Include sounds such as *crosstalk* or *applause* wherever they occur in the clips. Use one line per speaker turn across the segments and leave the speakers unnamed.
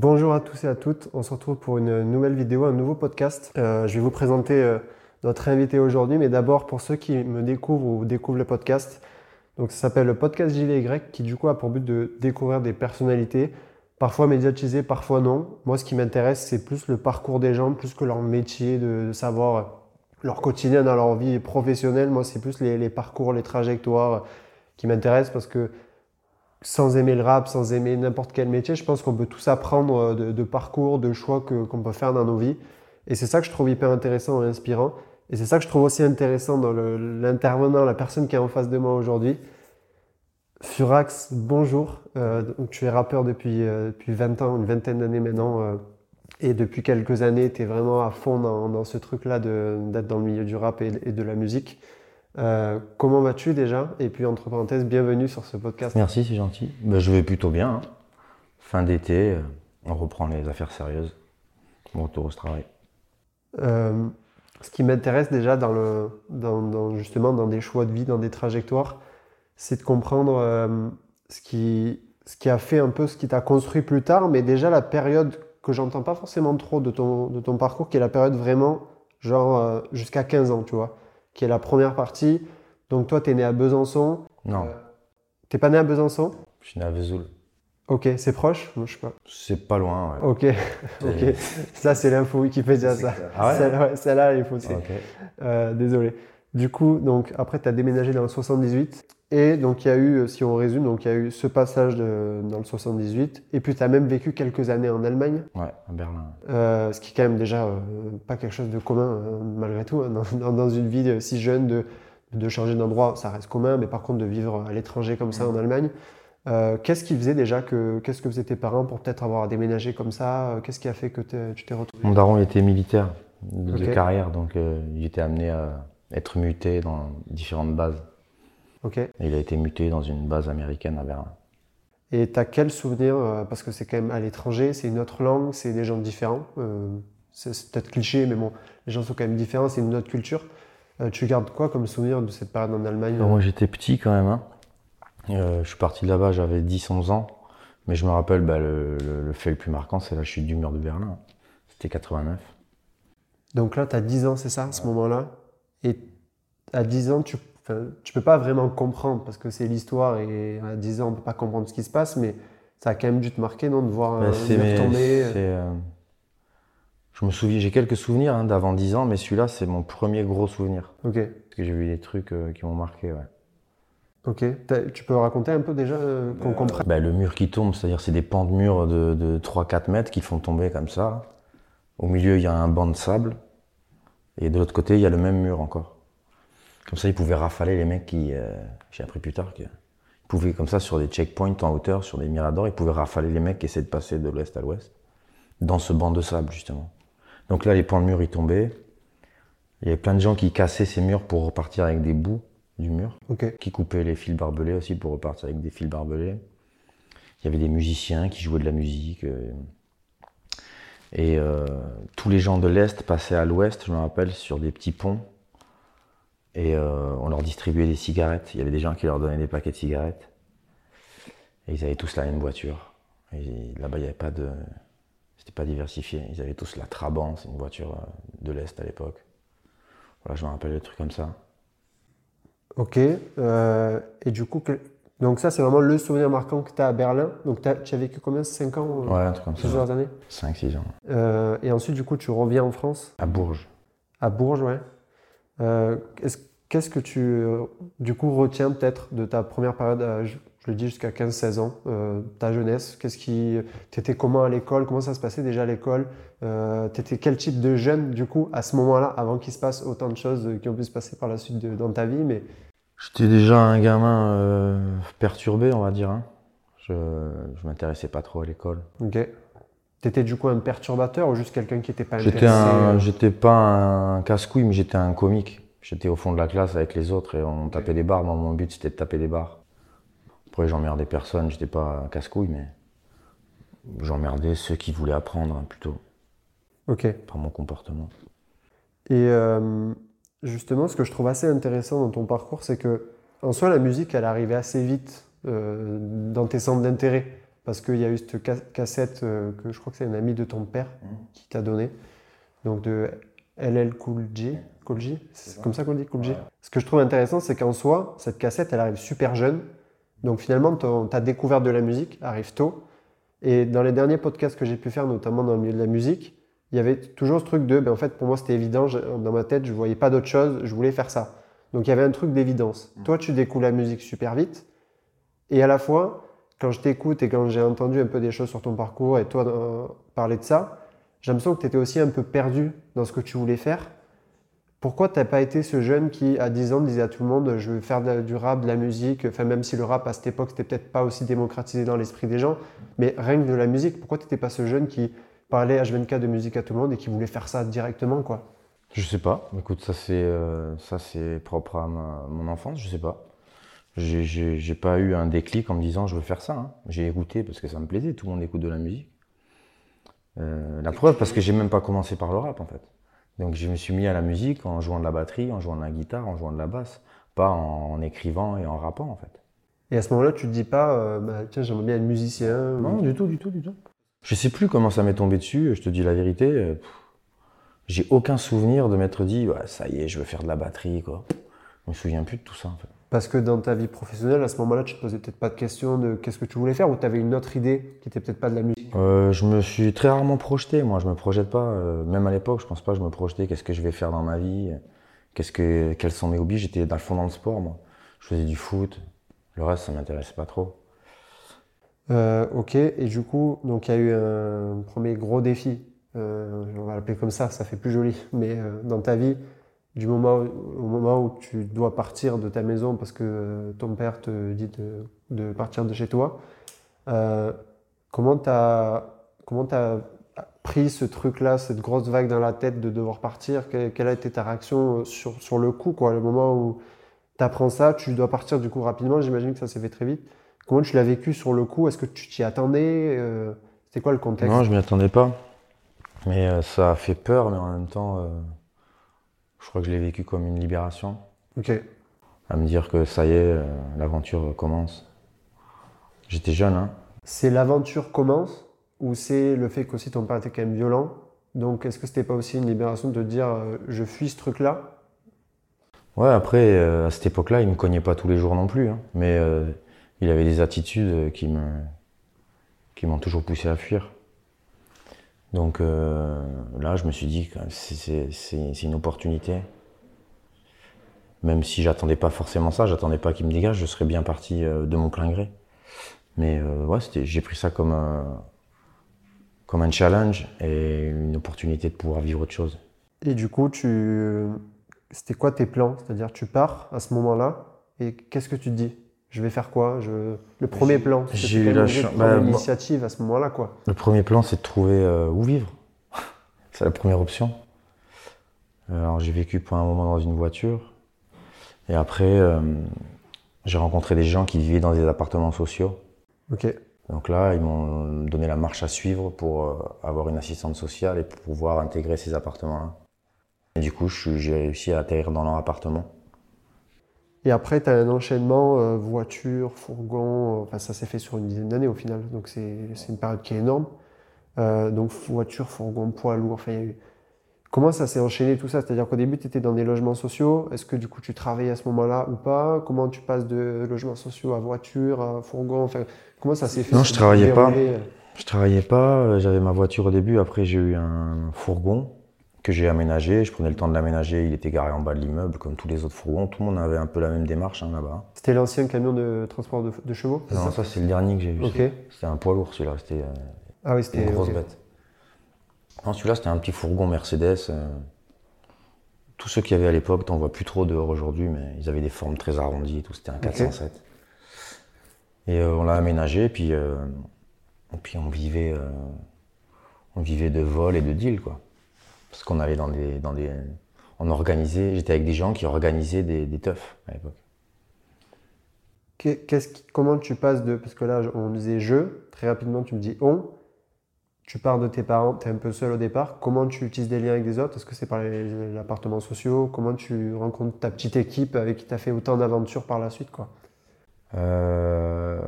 Bonjour à tous et à toutes, on se retrouve pour une nouvelle vidéo, un nouveau podcast. Euh, je vais vous présenter euh, notre invité aujourd'hui, mais d'abord pour ceux qui me découvrent ou découvrent le podcast, donc ça s'appelle le podcast JVY qui du coup a pour but de découvrir des personnalités, parfois médiatisées, parfois non. Moi ce qui m'intéresse c'est plus le parcours des gens, plus que leur métier, de, savoir leur quotidien dans leur vie professionnelle. Moi c'est plus les, parcours, les trajectoires qui m'intéressent parce que sans aimer le rap, sans aimer n'importe quel métier, je pense qu'on peut tous apprendre euh, de, parcours, de choix qu'on peut faire dans nos vies. Et c'est ça que je trouve hyper intéressant et inspirant. Et c'est ça que je trouve aussi intéressant dans l'intervenant, la personne qui est en face de moi aujourd'hui. Furax, bonjour. Euh, tu es rappeur depuis, euh, depuis 20 ans, une vingtaine d'années maintenant. et depuis quelques années, tu es vraiment à fond dans, ce truc-là d'être dans le milieu du rap et de la musique. Euh, comment vas-tu déjà? Et puis, entre parenthèses, bienvenue sur ce podcast.
Merci, c'est gentil. Ben, je vais plutôt bien. Hein. Fin d'été, euh, on reprend les affaires sérieuses. Mon retour au travail.
Euh, ce qui m'intéresse déjà dans le, dans, justement dans des choix de vie, dans des trajectoires, c'est de comprendre ce, qui, ce qui a fait un peu ce qui t'a construit plus tard, mais déjà la période que j'entends pas forcément trop de ton, de ton parcours, qui est la période vraiment genre jusqu'à 15 ans, tu vois qui est la première partie. Donc toi, tu es né à Besançon.
Non.
Euh, t'es pas né à Besançon?
Je suis né à Vesoul.
Ok, c'est proche? Je sais pas.
C'est pas loin, ouais.
Ok, *laughs* ok. Ça, c'est l'info Wikipédia, ça.
Ah ouais?
Celle-là, il faut aussi. Euh, désolé. Du coup, donc après, tu as déménagé dans le 78. Et donc, il y a eu, si on résume, donc il y a eu ce passage de, dans le 78. Et puis, tu as même vécu quelques années en Allemagne.
Ouais, à Berlin.
Euh, ce qui est quand même déjà euh, pas quelque chose de commun, hein, malgré tout. Hein, dans, dans, une vie si jeune, de, de changer d'endroit, ça reste commun. Mais par contre, de vivre à l'étranger comme ça en Allemagne. Euh, qu'est-ce qui faisait déjà que. Qu'est-ce que faisaient tes parents pour peut-être avoir déménagé comme ça? Qu'est-ce qui a fait que tu t'es retrouvé?
Mon daron était militaire de carrière, donc il était amené à être muté dans différentes bases.
Ok.
il a été muté dans une base américaine à Berlin.
Et tu as quel souvenir euh, Parce que c'est quand même à l'étranger, c'est une autre langue, c'est des gens différents. Euh, c'est peut-être cliché, mais bon, les gens sont quand même différents, c'est une autre culture. Euh, tu gardes quoi comme souvenir de cette période en Allemagne
Moi j'étais petit quand même. Hein. je suis parti de là-bas, j'avais 10-11 ans. Mais je me rappelle, bah, le, le, fait le plus marquant, c'est la chute du mur de Berlin. C'était 89.
Donc là, tu as 10 ans, c'est ça, à ce moment-là? Et à 10 ans, tu tu peux pas vraiment comprendre parce que c'est l'histoire et à 10 ans on peut pas comprendre ce qui se passe, mais ça a quand même dû te marquer, non, de voir un tomber.
Euh. Euh, je me souviens, j'ai quelques souvenirs hein, d'avant 10 ans, mais celui-là c'est mon premier gros souvenir.
Ok.
Parce que j'ai vu des trucs euh, qui m'ont marqué, ouais.
Ok. Tu peux raconter un peu déjà qu'on comprenne?
bah, Le mur qui tombe, c'est-à-dire c'est des pans de mur de, de 3-4 mètres qui font tomber comme ça. Au milieu, il y a un banc de sable. Et de l'autre côté, il y a le même mur encore. Comme ça, ils pouvaient rafaler les mecs qui, euh, j'ai appris plus tard, qu'ils pouvaient comme ça sur des checkpoints en hauteur, sur des miradors, ils pouvaient rafaler les mecs qui essaient de passer de l'ouest à l'ouest, dans ce banc de sable justement. Donc là, les points de mur, ils tombaient. Il y avait plein de gens qui cassaient ces murs pour repartir avec des bouts du mur, qui coupaient les fils barbelés aussi pour repartir avec des fils barbelés. Il y avait des musiciens qui jouaient de la musique. Euh, et euh, tous les gens de l'Est passaient à l'Ouest, je me rappelle, sur des petits ponts et euh, on leur distribuait des cigarettes. Il y avait des gens qui leur donnaient des paquets de cigarettes. Et ils avaient tous la même voiture. Là-bas, il n'y avait pas de. C'était pas diversifié. Ils avaient tous la Trabant, c'est une voiture euh, de l'Est à l'époque. Voilà, je me rappelle des trucs comme ça.
Ok. Et du coup, donc ça, c'est vraiment le souvenir marquant que tu as à Berlin. Donc tu as vécu combien? 5 ans
Ouais, un truc comme ça.
Plusieurs années?
5-6
ans. et ensuite, du coup, tu reviens en France?
À Bourges.
À Bourges, ouais. Qu'est-ce que tu, euh, du coup, retiens peut-être de ta première période, euh, je, le dis jusqu'à 15-16 ans, euh, ta jeunesse? Qu'est-ce qui, t'étais comment à l'école? Comment ça se passait déjà à l'école? Euh, T'étais quel type de jeune, du coup, à ce moment-là, avant qu'il se passe autant de choses qui ont pu se passer par la suite dans ta vie? Mais...
J'étais déjà un gamin perturbé, on va dire. Hein. Je, je m'intéressais pas trop à l'école.
Ok. T'étais du coup un perturbateur ou juste quelqu'un qui était pas
intéressé J'étais j'étais pas un casse-couille, mais j'étais un comique. J'étais au fond de la classe avec les autres et on tapait des barres. Moi, mon but, c'était de taper des barres. Après, j'emmerdais personne, j'étais pas casse-couille, mais j'emmerdais ceux qui voulaient apprendre plutôt.
Ok.
Par mon comportement.
Et euh, justement, ce que je trouve assez intéressant dans ton parcours, c'est que en soi, la musique, elle arrivait assez vite euh, dans tes centres d'intérêt. parce qu'il y a eu cette ca- cassette euh, que je crois que c'est un ami de ton père
Mhm.
qui t'a donné, donc de LL Cool J. Cool J C'est comme ça qu'on dit Cool J
Ouais.
Ce que je trouve intéressant, c'est qu'en soi, cette cassette, elle arrive super jeune. Donc finalement, ton- ta découverte de la musique arrive tôt. Et dans les derniers podcasts que j'ai pu faire, notamment dans le milieu de la musique, il y avait toujours ce truc de, ben en fait, pour moi, c'était évident. je- dans ma tête, je voyais pas d'autre chose. Je voulais faire ça. Donc il y avait un truc d'évidence.
Mm.
Toi, tu découvres la musique super vite. Et à la fois, quand je t'écoute et quand j'ai entendu un peu des choses sur ton parcours et toi euh, parler de ça, j'ai l'impression que tu étais aussi un peu perdu dans ce que tu voulais faire. Pourquoi t'as pas été ce jeune qui, à 10 ans, disait à tout le monde je veux faire de du rap, de la musique, enfin même si le rap à cette époque c'était peut-être pas aussi démocratisé dans l'esprit des gens, mais rien que de la musique, pourquoi t'étais pas ce jeune qui parlait H24 de musique à tout le monde et qui voulait faire ça directement quoi
Je sais pas. Écoute, ça c'est euh, ça c'est propre à ma- mon enfance. Je sais pas. J'ai- pas eu un déclic en me disant je veux faire ça. hein. J'ai écouté parce que ça me plaisait. Tout le monde écoute de la musique. Euh, la preuve parce que j'ai même pas commencé par le rap en fait. Donc je me suis mis à la musique en jouant de la batterie, en jouant de la guitare, en jouant de la basse, pas en, en écrivant et en rappant en fait.
Et à ce moment-là, tu te dis pas euh, bah, tiens, j'aimerais bien être musicien ou-
Non, du tout, du tout, du tout. Je sais plus comment ça m'est tombé dessus, je te dis la vérité. euh, J'ai aucun souvenir de m'être dit, ouais, ça y est, je veux faire de la batterie, quoi. Je me souviens plus de tout ça, en fait.
Parce que dans ta vie professionnelle, à ce moment-là, tu te posais peut-être pas de questions de qu'est-ce que tu voulais faire ou tu avais une autre idée qui était peut-être pas de la musique?
Euh, je me suis très rarement projeté, moi, je me projette pas. euh, même à l'époque, je pense pas que je me projetais, qu'est-ce que je vais faire dans ma vie, qu'est-ce que, quels sont mes hobbies. J'étais dans le fond dans le sport, moi. Je faisais du foot, le reste, ça m'intéressait pas trop.
Euh, ok, et du coup, donc il y a eu un premier gros défi, euh, on va l'appeler comme ça, ça fait plus joli, *laughs* mais euh, dans ta vie, du moment au moment où tu dois partir de ta maison parce que ton père te dit de, partir de chez toi, comment tu as, comment t'as pris ce truc-là, cette grosse vague dans la tête de devoir partir? Que- Quelle a été ta réaction sur, sur le coup, quoi, le moment où tu apprends ça, tu dois partir du coup rapidement, j'imagine que ça s'est fait très vite. Comment tu l'as vécu sur le coup? Est-ce que tu t'y attendais? Euh, C'était quoi le contexte?
Non, je m'y attendais pas. Mais euh, ça a fait peur, mais en même temps, euh, je crois que je l'ai vécu comme une libération.
Ok.
À me dire que ça y est, l'aventure commence. J'étais jeune, hein.
C'est l'aventure commence ou c'est le fait qu'aussi ton père était quand même violent? Donc est-ce que c'était pas aussi une libération de dire euh, je fuis ce truc-là?
Ouais, après, euh, à cette époque-là, il me cognait pas tous les jours non plus, hein. mais euh, il avait des attitudes euh, qui me, qui m'ont toujours poussé à fuir. Donc euh, là, je me suis dit que c'est- une opportunité. Même si j'attendais pas forcément ça, j'attendais pas qu'il me dégage, je serais bien parti euh, de mon plein gré. Mais euh, j'ai pris ça comme un, comme un challenge et une opportunité de pouvoir vivre autre chose.
Et du coup, c'était quoi tes plans? C'est-à-dire tu pars à ce moment-là et qu'est-ce que tu te dis? Je vais faire quoi? Je... Le premier plan,
j'ai eu la
obligé de
chan-
prendre
bah,
l'initiative à ce moment-là, quoi.
Le premier plan, c'est de trouver euh, où vivre. *laughs* c'est la première option. Alors j'ai vécu pour un moment dans une voiture. Et après, euh, j'ai rencontré des gens qui vivaient dans des appartements sociaux.
Ok.
Donc là, ils m'ont donné la marche à suivre pour euh, avoir une assistante sociale et pour pouvoir intégrer ces appartements-là. Et du coup, j'ai réussi à atterrir dans leur appartement.
Et après, tu as un enchaînement euh, voiture, fourgon, euh, enfin ça s'est fait sur une dizaine d'années au final, donc c'est c'est une période qui est énorme. Euh, donc voiture, fourgon, poids lourd, enfin il y a eu... Comment ça s'est enchaîné tout ça? C'est-à-dire qu'au début, tu étais dans des logements sociaux, est-ce que du coup tu travaillais à ce moment-là ou pas? Comment tu passes de logements sociaux à voiture, à fourgon Enfin, comment ça s'est fait?
Non, je travaillais pas. Je travaillais pas, j'avais ma voiture au début, après j'ai eu un fourgon que j'ai aménagé, je prenais le temps de l'aménager, il était garé en bas de l'immeuble comme tous les autres fourgons, tout le monde avait un peu la même démarche hein, là-bas.
C'était l'ancien camion de transport de, de chevaux
Non,
ça
ça c'est le dernier que j'ai vu. C'était un poids lourd celui-là, c'était euh,
Ah oui,
une grosse bête. Non, celui-là c'était un petit fourgon Mercedes. euh, tous ceux qu'il y avait à l'époque, t'en vois plus trop dehors aujourd'hui, mais ils avaient des formes très arrondies et tout, c'était un 407. Et euh, on l'a aménagé, puis, puis on vivait, on vivait de vol et de deal, quoi. Parce qu'on allait dans des, dans des, on organisait, j'étais avec des gens qui organisaient des, des teufs à l'époque.
Qu'est- Qu'est-ce comment tu passes de. Parce que là, on disait je, très rapidement, tu me dis on. Tu pars de tes parents, tu es un peu seul au départ. Comment tu utilises des liens avec des autres? Est-ce que c'est par les, les appartements sociaux? Comment tu rencontres ta petite équipe avec qui tu as fait autant d'aventures par la suite quoi?
Euh,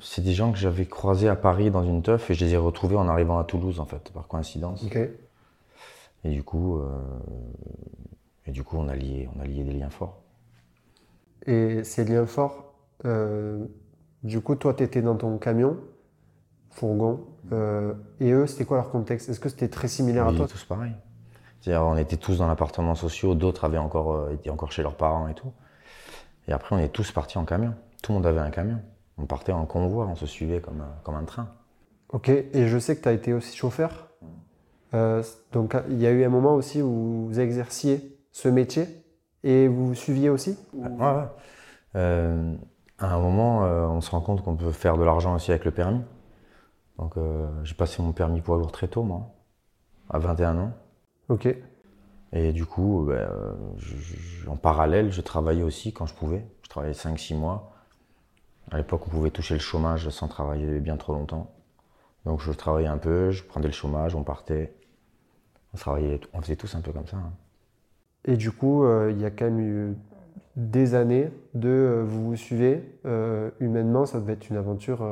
c'est des gens que j'avais croisés à Paris dans une teuf et je les ai retrouvés en arrivant à Toulouse, en fait, par coïncidence. Et du coup, euh, et du coup on, a lié, on a lié des liens forts.
Et ces liens forts, euh, du coup, toi, tu étais dans ton camion, fourgon, euh, et eux, c'était quoi leur contexte? Est-ce que c'était très similaire à toi?
tous pareil. C'est-à-dire, on était tous dans l'appartement sociaux, d'autres avaient encore, étaient encore chez leurs parents et tout. Et après, on est tous partis en camion. Tout le monde avait un camion. On partait en convoi, on se suivait comme comme un train.
Ok, et je sais que tu as été aussi chauffeur. Euh, donc, il y a eu un moment aussi où vous exerciez ce métier et vous suiviez aussi
Ouais, ouais. Euh, à un moment, euh, on se rend compte qu'on peut faire de l'argent aussi avec le permis. Donc, j'ai passé mon permis poids lourd très tôt, moi, à 21 ans.
Ok.
Et du coup, ben, je- je- en parallèle, je travaillais aussi quand je pouvais. Je travaillais 5-6 mois. À l'époque, on pouvait toucher le chômage sans travailler bien trop longtemps. Donc, je travaillais un peu, je prenais le chômage, on partait. On travaillait, on faisait tous un peu comme ça. hein.
Et du coup, euh, il y a quand même eu des années de euh, vous vous suivez. euh, humainement, ça devait être une aventure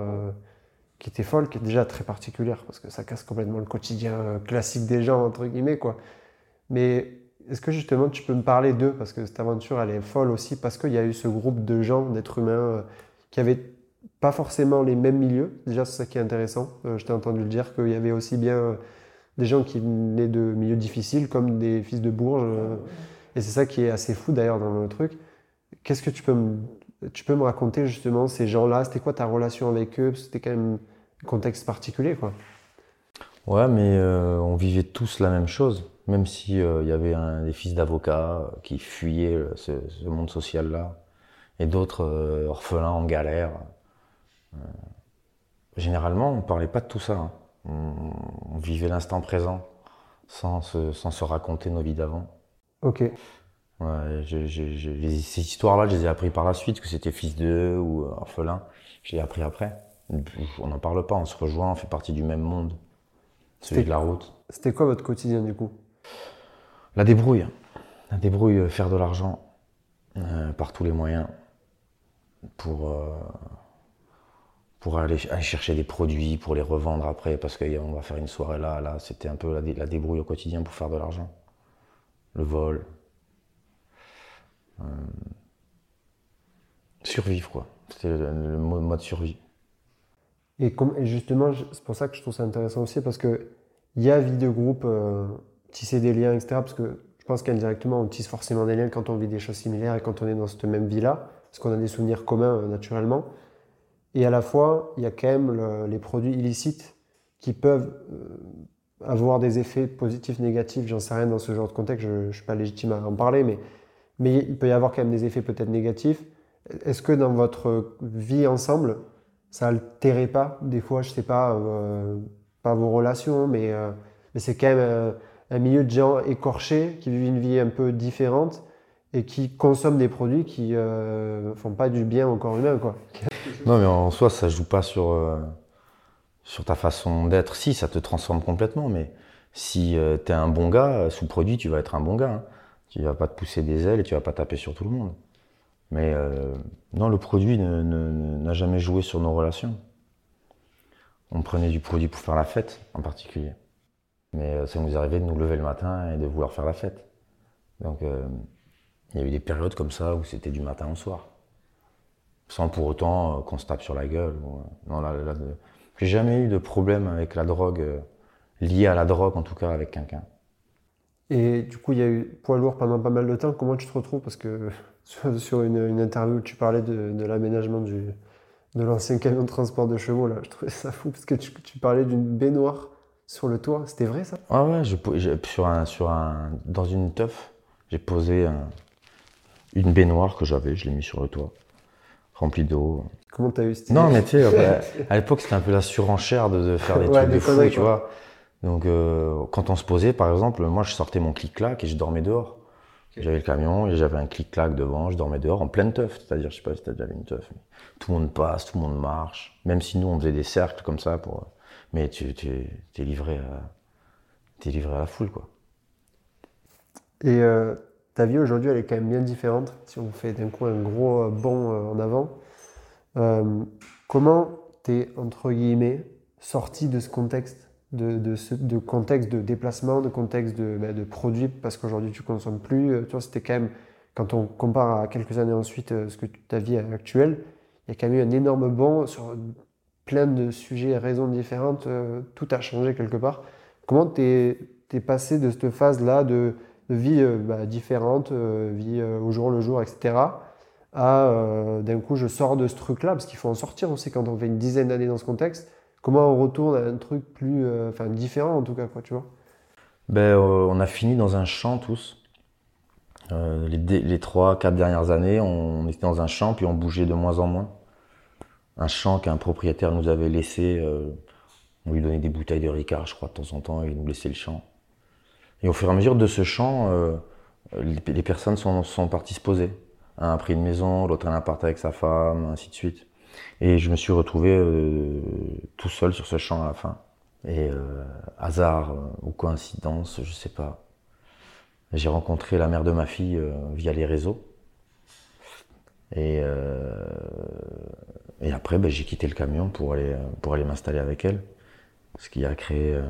qui était folle, qui est déjà très particulière, parce que ça casse complètement le quotidien classique des gens, entre guillemets, quoi. Mais est-ce que justement tu peux me parler d'eux? Parce que cette aventure, elle est folle aussi, parce qu'il y a eu ce groupe de gens, d'êtres humains, qui avaient pas forcément les mêmes milieux. Déjà, c'est ça qui est intéressant. Euh, je t'ai entendu le dire qu'il y avait aussi bien euh, des gens qui venaient de milieux difficiles, comme des fils de Bourges. euh, et c'est ça qui est assez fou d'ailleurs dans le truc. Qu'est-ce que tu peux me, raconter justement ces gens-là? C'était quoi ta relation avec eux? C'était quand même un contexte particulier, quoi.
Ouais, mais euh, on vivait tous la même chose. Même si euh, il y avait des fils d'avocats euh, qui fuyaient euh, ce, monde social-là, et d'autres euh, orphelins en galère. Euh, généralement, on parlait pas de tout ça. hein. On, on vivait l'instant présent, sans se, sans se raconter nos vies d'avant.
Ok.
Ouais, les- ces histoires-là, je les ai appris par la suite, que c'était fils d'eux ou euh, orphelin. Je l'ai appris après. On n'en parle pas, on se rejoint, on fait partie du même monde, celui
C'était-
de la route.
C'était quoi votre quotidien du coup?
La débrouille. La débrouille, euh, faire de l'argent euh, par tous les moyens pour, euh, pour aller, chercher des produits, pour les revendre après, parce qu'on va faire une soirée là, là. C'était un peu la, dé- la débrouille au quotidien pour faire de l'argent. Le vol. Euh, survivre, quoi. C'était le, le mo- mode survie.
Et, justement, c'est pour ça que je trouve ça intéressant aussi, parce que il y a vie de groupe, euh, tisser des liens, etc. Parce que je pense qu'indirectement, on tisse forcément des liens quand on vit des choses similaires et quand on est dans cette même vie-là, parce qu'on a des souvenirs communs euh, naturellement. Et à la fois, il y a quand même le- les produits illicites qui peuvent euh, avoir des effets positifs, négatifs, j'en sais rien dans ce genre de contexte, je ne suis pas légitime à en parler, mais, mais il peut y avoir quand même des effets peut-être négatifs. Est-ce que dans votre vie ensemble, ça altérait pas? Des fois, je sais pas, euh, pas vos relations, mais, euh, mais c'est quand même un milieu de gens écorchés qui vivent une vie un peu différente et qui consomment des produits qui euh, font pas du bien au corps humain.
Non, mais en soi, ça joue pas sur, euh, sur ta façon d'être. Si, ça te transforme complètement, mais si tu es un bon gars, euh, sous produit, tu vas être un bon gars. hein. Tu vas pas te pousser des ailes et tu vas pas taper sur tout le monde. Mais euh, non, le produit ne- ne- ne- n'a jamais joué sur nos relations. On prenait du produit pour faire la fête, en particulier. Mais euh, ça nous arrivait de nous lever le matin et de vouloir faire la fête. Donc, euh, il y a eu des périodes comme ça où c'était du matin au soir sans pour autant euh, qu'on se tape sur la gueule. ou, euh, non, là, là, de- J'ai jamais eu de problème avec la drogue, euh, lié à la drogue en tout cas avec quelqu'un.
Et du coup, il y a eu poids lourd pendant pas mal de temps. Comment tu te retrouves? Parce que *laughs* sur, une, une interview où tu parlais de, de l'aménagement du, de l'ancien camion de transport de chevaux, là, je trouvais ça fou parce que tu, tu parlais d'une baignoire sur le toit. C'était vrai ça?
Ah ouais, je, sur un, sur un, dans une teuf, j'ai posé un- une baignoire que j'avais, je l'ai mis sur le toit, remplie d'eau.
Comment t'as eu cette
Non, mais tu sais, *laughs* euh, à l'époque, c'était un peu la surenchère de, de faire des
Ouais,
trucs
des
de fou, tu vois. Donc, euh, quand on se posait, par exemple, moi, je sortais mon clic-clac et je dormais dehors. J'avais le camion et j'avais un clic-clac devant, je dormais dehors en pleine teuf. C'est-à-dire, je sais pas si t'as déjà vu une teuf, mais tout le monde passe, tout le monde marche. Même si nous, on faisait des cercles comme ça pour, mais tu, tu es livré à, t'es livré à la foule, quoi.
Et euh, ta vie aujourd'hui, elle est quand même bien différente. Si on fait d'un coup un gros euh, bond euh, en avant, Euh, comment t'es, entre guillemets, sorti de ce contexte de, ce, contexte de déplacement, de contexte de, ben, de produit, parce qu'aujourd'hui tu consommes plus. Tu vois, c'était quand même, quand on compare à quelques années ensuite ce que ta vie actuelle, il y a quand même eu un énorme bond sur plein de sujets et raisons différentes. tout a changé quelque part. Comment t'es es passé de cette phase-là de, de vie euh, bah, différente, euh, vie euh, au jour le jour, etc., à d'un coup je sors de ce truc-là, parce qu'il faut en sortir aussi quand on fait une dizaine d'années dans ce contexte. Comment on retourne à un truc plus, enfin différent en tout cas, quoi, tu vois?
Ben, on a fini dans un champ tous. Les, trois, quatre dernières années, on était dans un champ, puis on bougeait de moins en moins. Un champ qu'un propriétaire nous avait laissé. on lui donnait des bouteilles de Ricard, je crois, de temps en temps, et il nous laissait le champ. Et au fur et à mesure de ce champ, euh, les, personnes sont, parties se poser. Un a pris une maison, l'autre un appart avec sa femme, ainsi de suite. Et je me suis retrouvé euh, tout seul sur ce champ à la fin. Et euh, hasard ou coïncidence, je sais pas. J'ai rencontré la mère de ma fille via les réseaux. Et, et après, ben, j'ai quitté le camion pour aller, pour aller m'installer avec elle. Ce qui a créé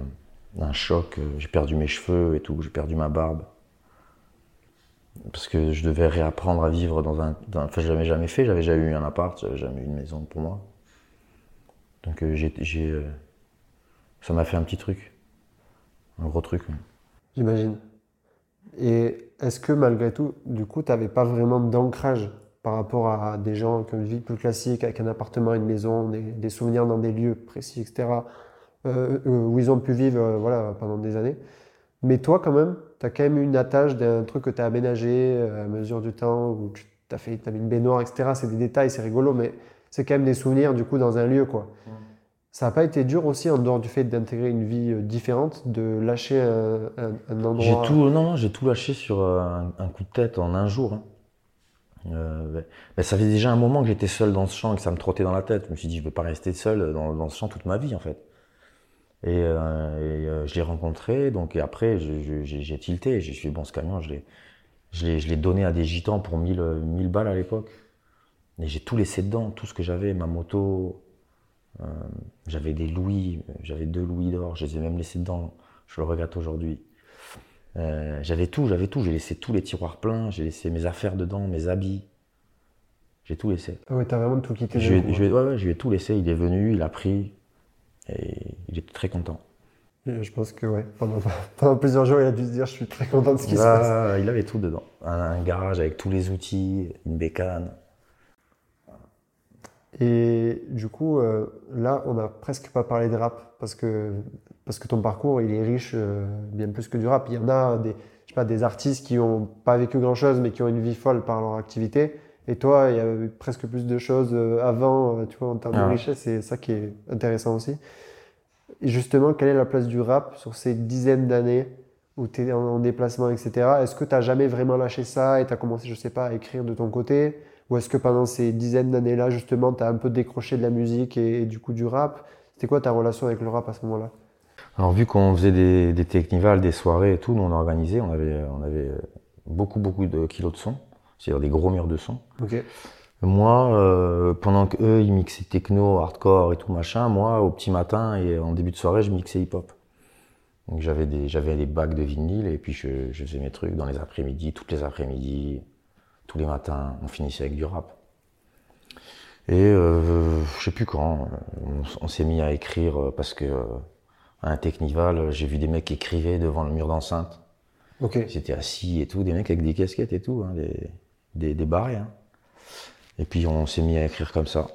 euh, un choc. euh, J'ai perdu mes cheveux et tout, j'ai perdu ma barbe. Parce que je devais réapprendre à vivre dans un. Enfin, je l'avais jamais fait, j'avais jamais eu un appart, j'avais jamais eu une maison pour moi. Donc euh, j'ai. euh, ça m'a fait un petit truc. Un gros truc.
J'imagine. Et est-ce que malgré tout, du coup, tu n'avais pas vraiment d'ancrage par rapport à des gens qui ont une vie plus classique, avec un appartement, une maison, des souvenirs dans des lieux précis, etc., euh, euh, où ils ont pu vivre euh, voilà, pendant des années. Mais toi, quand même, tu as quand même eu une attache d'un truc que tu as aménagé à mesure du temps, où tu as fait, t'as mis une baignoire, etc. C'est des détails, c'est rigolo, mais c'est quand même des souvenirs, du coup, dans un lieu, quoi. Ça n'a pas été dur aussi, en dehors du fait d'intégrer une vie différente, de lâcher un, un- un endroit?
J'ai tout, non, non, j'ai tout lâché sur un, un coup de tête en un jour. hein. Euh, ben- ben, ça fait déjà un moment que j'étais seul dans ce champ et que ça me trottait dans la tête. Je me suis dit, je ne peux pas rester seul dans, dans ce champ toute ma vie, en fait. Et, euh, et, euh, je l'ai rencontré, donc et après, j'ai tilté. J'ai fait, bon, ce camion, je l'ai donné à des gitans pour 1000, euh, 1000 balles à l'époque. Et j'ai tout laissé dedans, tout ce que j'avais, ma moto. euh, j'avais des louis, j'avais deux louis d'or, je les ai même laissés dedans. Je le regrette aujourd'hui. Euh, j'avais tout, j'avais tout. J'ai laissé tous les tiroirs pleins, j'ai laissé mes affaires dedans, mes habits. J'ai tout laissé.
Ah ouais, t'as vraiment tout quitté.
Je je ai- ouais, ouais, je lui ai tout laissé. Il est venu, il a pris. Et il était très content.
Et Je pense que ouais, pendant, *laughs* pendant plusieurs jours, il a dû se dire je suis très content de ce qui se passe.
Ah, il avait tout dedans. Un, un garage avec tous les outils, une bécane.
Et du coup, euh, là, on n'a presque pas parlé de rap parce que, parce que ton parcours, il est riche euh, bien plus que du rap. Il y en a des, je sais pas, des artistes qui n'ont pas vécu grand-chose mais qui ont une vie folle par leur activité. Et toi, il y a eu presque plus de choses euh, avant, euh, tu vois, en termes
Ah
de
ouais.
richesse. C'est ça qui est intéressant aussi. Et justement, quelle est la place du rap sur ces dizaines d'années où tu es en, en déplacement, etc. Est-ce que tu n'as jamais vraiment lâché ça et tu as commencé, je sais pas, à écrire de ton côté? Ou est-ce que pendant ces dizaines d'années-là, justement, tu as un peu décroché de la musique et, et du coup du rap? C'était quoi ta relation avec le rap à ce moment-là?
Alors, vu qu'on faisait des, des technivals, des soirées et tout, nous on organisait, on avait, on avait beaucoup, beaucoup de kilos de son, c'est-à-dire des gros murs de son. Moi, euh, pendant qu'eux, ils mixaient techno, hardcore et tout machin, moi, au petit matin et en début de soirée, je mixais hip-hop. Donc j'avais des, j'avais des bacs de vinyle et puis je, je faisais mes trucs dans les après-midi, toutes les après-midi, tous les matins, on finissait avec du rap. Et euh, je sais plus quand, on, s'est mis à écrire parce que euh, à un technival, j'ai vu des mecs qui écrivaient devant le mur d'enceinte.
Ok.
Ils étaient assis et tout, des mecs avec des casquettes et tout, hein, des, des, des barrés. hein. Et puis on s'est mis à écrire comme ça.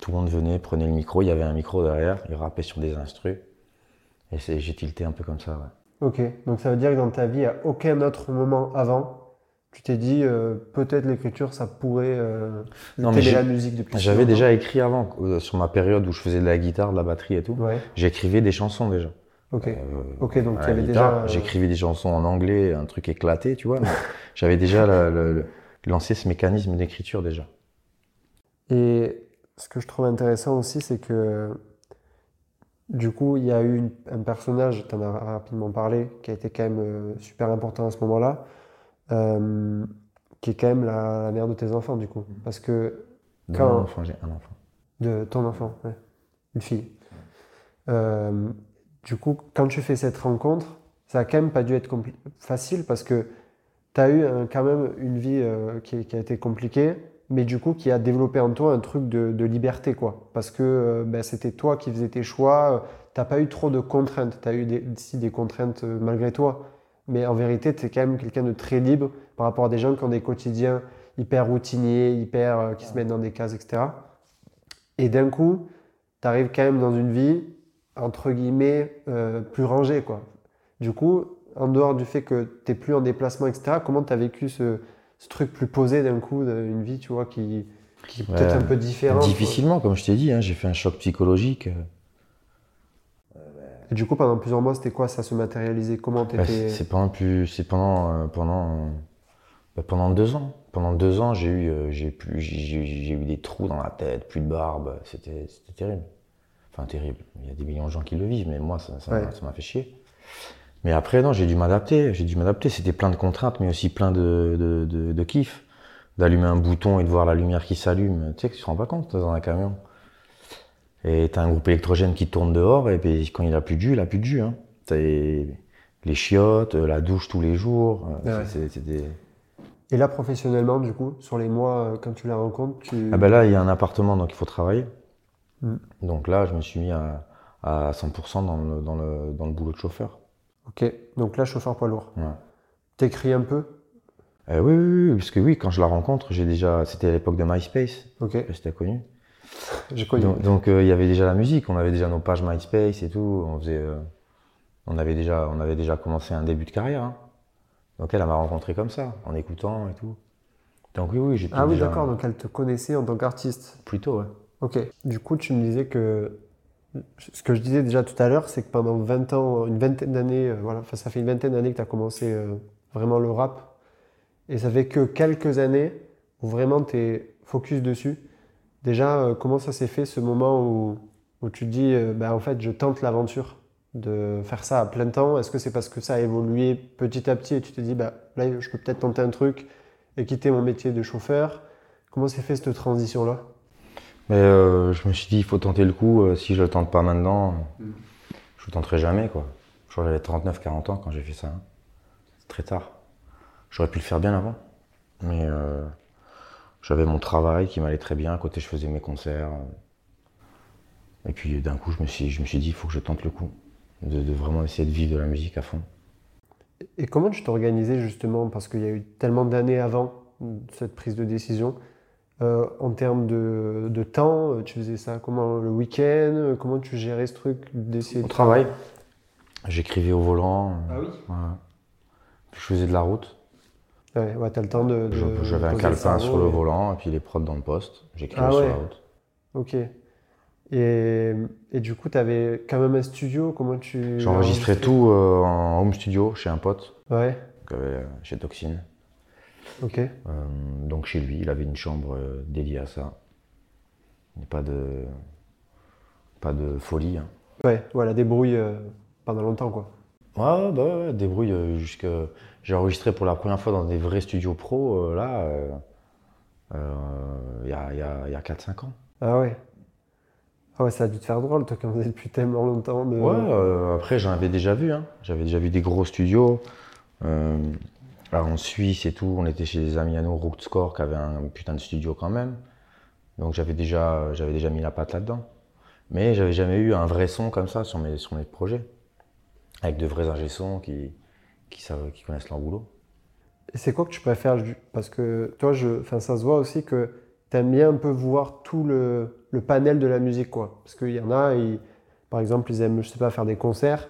Tout le monde venait, prenait le micro, il y avait un micro derrière, il rappait sur des instrus. Et j'ai tilté un peu comme ça, ouais.
Ok. Donc ça veut dire que dans ta vie, à aucun autre moment avant, tu t'es dit euh, peut-être l'écriture, ça pourrait euh,
Non, mais
la musique depuis
J'avais déjà écrit avant, euh, sur ma période où je faisais de la guitare, de la batterie et tout.
Ouais.
J'écrivais des chansons déjà.
Ok. Ok. Donc
la
avait
guitare,
déjà.
J'écrivais des chansons en anglais, un truc éclaté, tu vois. *laughs* J'avais déjà la- lancé ce mécanisme d'écriture déjà.
Et ce que je trouve intéressant aussi, c'est que du coup, il y a eu une- un personnage, tu en as rapidement parlé, qui a été quand même euh, super important à ce moment-là, euh, qui est quand même la, la mère de tes enfants, du coup. Parce que
De
Quand-
mon enfant, j'ai un enfant.
de ton enfant, ouais. Une fille. Euh, du coup, quand tu fais cette rencontre, ça a quand même pas dû être facile parce que tu as eu un- quand même une vie qui, qui a été compliquée, mais du coup qui a développé en toi un truc de, liberté, quoi. Parce que euh, ben, c'était toi qui faisais tes choix, tu pas eu trop de contraintes, tu as eu des, des contraintes euh, malgré toi, mais en vérité, tu es quand même quelqu'un de très libre par rapport à des gens qui ont des quotidiens hyper routiniers, hyper, euh, qui se mettent dans des cases, etc. Et d'un coup, tu arrives quand même dans une vie, entre guillemets, plus rangée, quoi. Du coup, en dehors du fait que tu plus en déplacement, etc., comment tu as vécu ce, ce truc plus posé d'un coup, une vie, tu vois, qui, qui est
Ouais.
peut-être un peu différente quoi.
Difficilement, comme je t'ai dit, hein, j'ai fait un choc psychologique.
Et du coup, pendant plusieurs mois, c'était quoi? Ça se matérialisait Comment?
Bah,
t'étais
c'est c'est pendant plus, c'est pendant, euh, pendant, euh, bah, pendant deux ans. Pendant deux ans, j'ai eu, euh, j'ai plus, j'ai- j'ai j'ai eu des trous dans la tête, plus de barbe. C'était, c'était terrible. Enfin, terrible. Il y a des millions de gens qui le vivent, mais moi, ça, ça m'a-
Ouais.
ça m'a fait chier. Mais après, non, j'ai dû m'adapter. J'ai dû m'adapter. C'était plein de contraintes, mais aussi plein de, de, de, de kiff. D'allumer un bouton et de voir la lumière qui s'allume. Tu sais que tu te rends pas compte dans un camion. Et t'as un groupe électrogène qui tourne dehors, et puis quand il a plus de jus, il a plus de jus. Hein. T'as les, les chiottes, euh, la douche tous les jours. euh,
Ouais.
c'est- C'était.
Et là, professionnellement, du coup, sur les mois, euh, quand tu la rencontres, tu...
Ah ben là, il y a un appartement, donc il faut travailler.
Mm.
Donc là, je me suis mis à, à 100% dans le, dans, le, dans le boulot de chauffeur.
Ok, donc là, chauffeur poids lourd.
Ouais.
T'écris un peu
Euh, oui, oui, oui, parce que oui, quand je la rencontre, j'ai déjà. C'était à l'époque de MySpace,
Ok,
je sais pas si t'as connu.
j'ai connu.
Donc, euh, il y avait déjà la musique, on avait déjà nos pages MySpace et tout. On faisait, euh, on avait déjà, on avait déjà commencé un début de carrière. hein. Donc elle, elle m'a rencontré comme ça, en écoutant et tout. Donc oui, oui, j'étais
ah oui,
déjà
d'accord, donc elle te connaissait en tant qu'artiste.
plutôt, ouais.
Ok, du coup, tu me disais que... Ce que je disais déjà tout à l'heure, c'est que pendant 20 ans, une vingtaine d'années, euh, voilà, ça fait une vingtaine d'années que tu as commencé euh, vraiment le rap. Et ça fait que quelques années où vraiment tu es focus dessus. Déjà, euh, comment ça s'est fait ce moment où, tu te dis, bah, en fait, je tente l'aventure de faire ça à plein temps? Est-ce que c'est parce que ça a évolué petit à petit et tu te dis, bah, là, je peux peut-être tenter un truc et quitter mon métier de chauffeur? Comment s'est fait cette transition-là?
Mais euh, je me suis dit, il faut tenter le coup. euh, si je le tente pas maintenant, je le tenterai jamais, quoi. J'avais 39-40 ans quand j'ai fait ça. hein. C'est très tard. J'aurais pu le faire bien avant. Mais euh, j'avais mon travail qui m'allait très bien. À côté, je faisais mes concerts. Et puis d'un coup, je me suis, je me suis dit, il faut que je tente le coup. De, de vraiment essayer de vivre de la musique à fond.
Et comment tu t'organisais justement, parce qu'il y a eu tellement d'années avant cette prise de décision, euh, en termes de, de temps, euh, tu faisais ça comment le week-end euh, Comment tu gérais ce truc d'essayer
Au
de
travail, j'écrivais au volant.
Ah oui?
Puis je faisais de la route.
Ouais, ouais t'as le temps de. de-
Je- J'avais un calepin sur le
et-
volant et puis les prods dans le poste. J'écrivais
Ah
sur
ouais.
la route.
Ok. Et, et du coup, tu avais quand même un studio Comment tu.
J'enregistrais tout euh, en home studio chez un pote,
Ouais,
donc, euh, chez Toxine. Euh, donc chez lui, il avait une chambre euh, dédiée à ça. Pas de, pas de folie. hein.
Ouais, voilà, débrouille euh, pendant longtemps quoi.
Ouais, bah ouais, débrouille euh, jusque. J'ai enregistré pour la première fois dans des vrais studios pro, là, il y a, y a- y a 4-5 ans.
Ah ouais. Ah ouais, ça a dû te faire drôle, toi, qui en faisais depuis tellement longtemps. De...
Ouais, après j'en avais déjà vu. Hein. J'avais déjà vu des gros studios. Alors, en Suisse et tout, on était chez des amis à nous, Rootscore, qui avait un putain de studio quand même. Donc j'avais déjà, j'avais déjà mis la patte là-dedans. Mais j'avais jamais eu un vrai son comme ça sur mes, sur mes projets. Avec de vrais ingé qui, qui, savent, qui connaissent leur boulot.
Et c'est quoi que tu préfères Parce que toi, je, ça se voit aussi que tu aimes bien un peu voir tout le, le panel de la musique, quoi. Parce qu'il y en a, par exemple, ils aiment, je sais pas, faire des concerts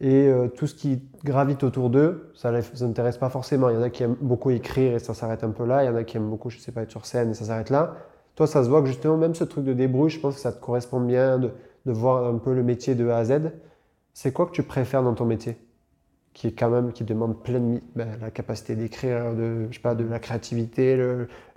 et euh, tout ce qui gravite autour d'eux, ça les ça intéresse pas forcément. Il y en a qui aiment beaucoup écrire et ça s'arrête un peu là. Il y en a qui aiment beaucoup, je sais pas, être sur scène et ça s'arrête là. Toi, ça se voit que justement, même ce truc de débrouille, je pense que ça te correspond bien de, voir un peu le métier de A à Z. C'est quoi que tu préfères dans ton métier qui est quand même qui demande plein de mi- ben, la capacité d'écrire, de je sais pas, de la créativité,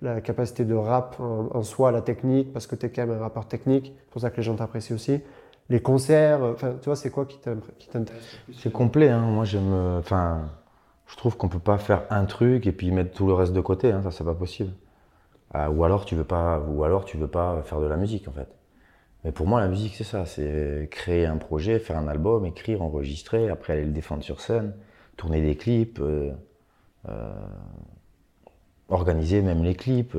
la capacité de rap en, en soi, la technique, parce que tu es quand même un rappeur technique, c'est pour ça que les gens t'apprécient aussi. Les concerts, euh, enfin, tu vois, c'est quoi qui t'intéresse
C'est complet, hein. moi j'aime. euh, Enfin, je trouve qu'on peut pas faire un truc et puis mettre tout le reste de côté, hein. ça c'est pas possible. Ah, ou alors tu veux pas, ou alors tu veux pas faire de la musique en fait. Mais pour moi, la musique, c'est ça. C'est créer un projet, faire un album, écrire, enregistrer, après aller le défendre sur scène, tourner des clips, euh, euh, organiser même les clips,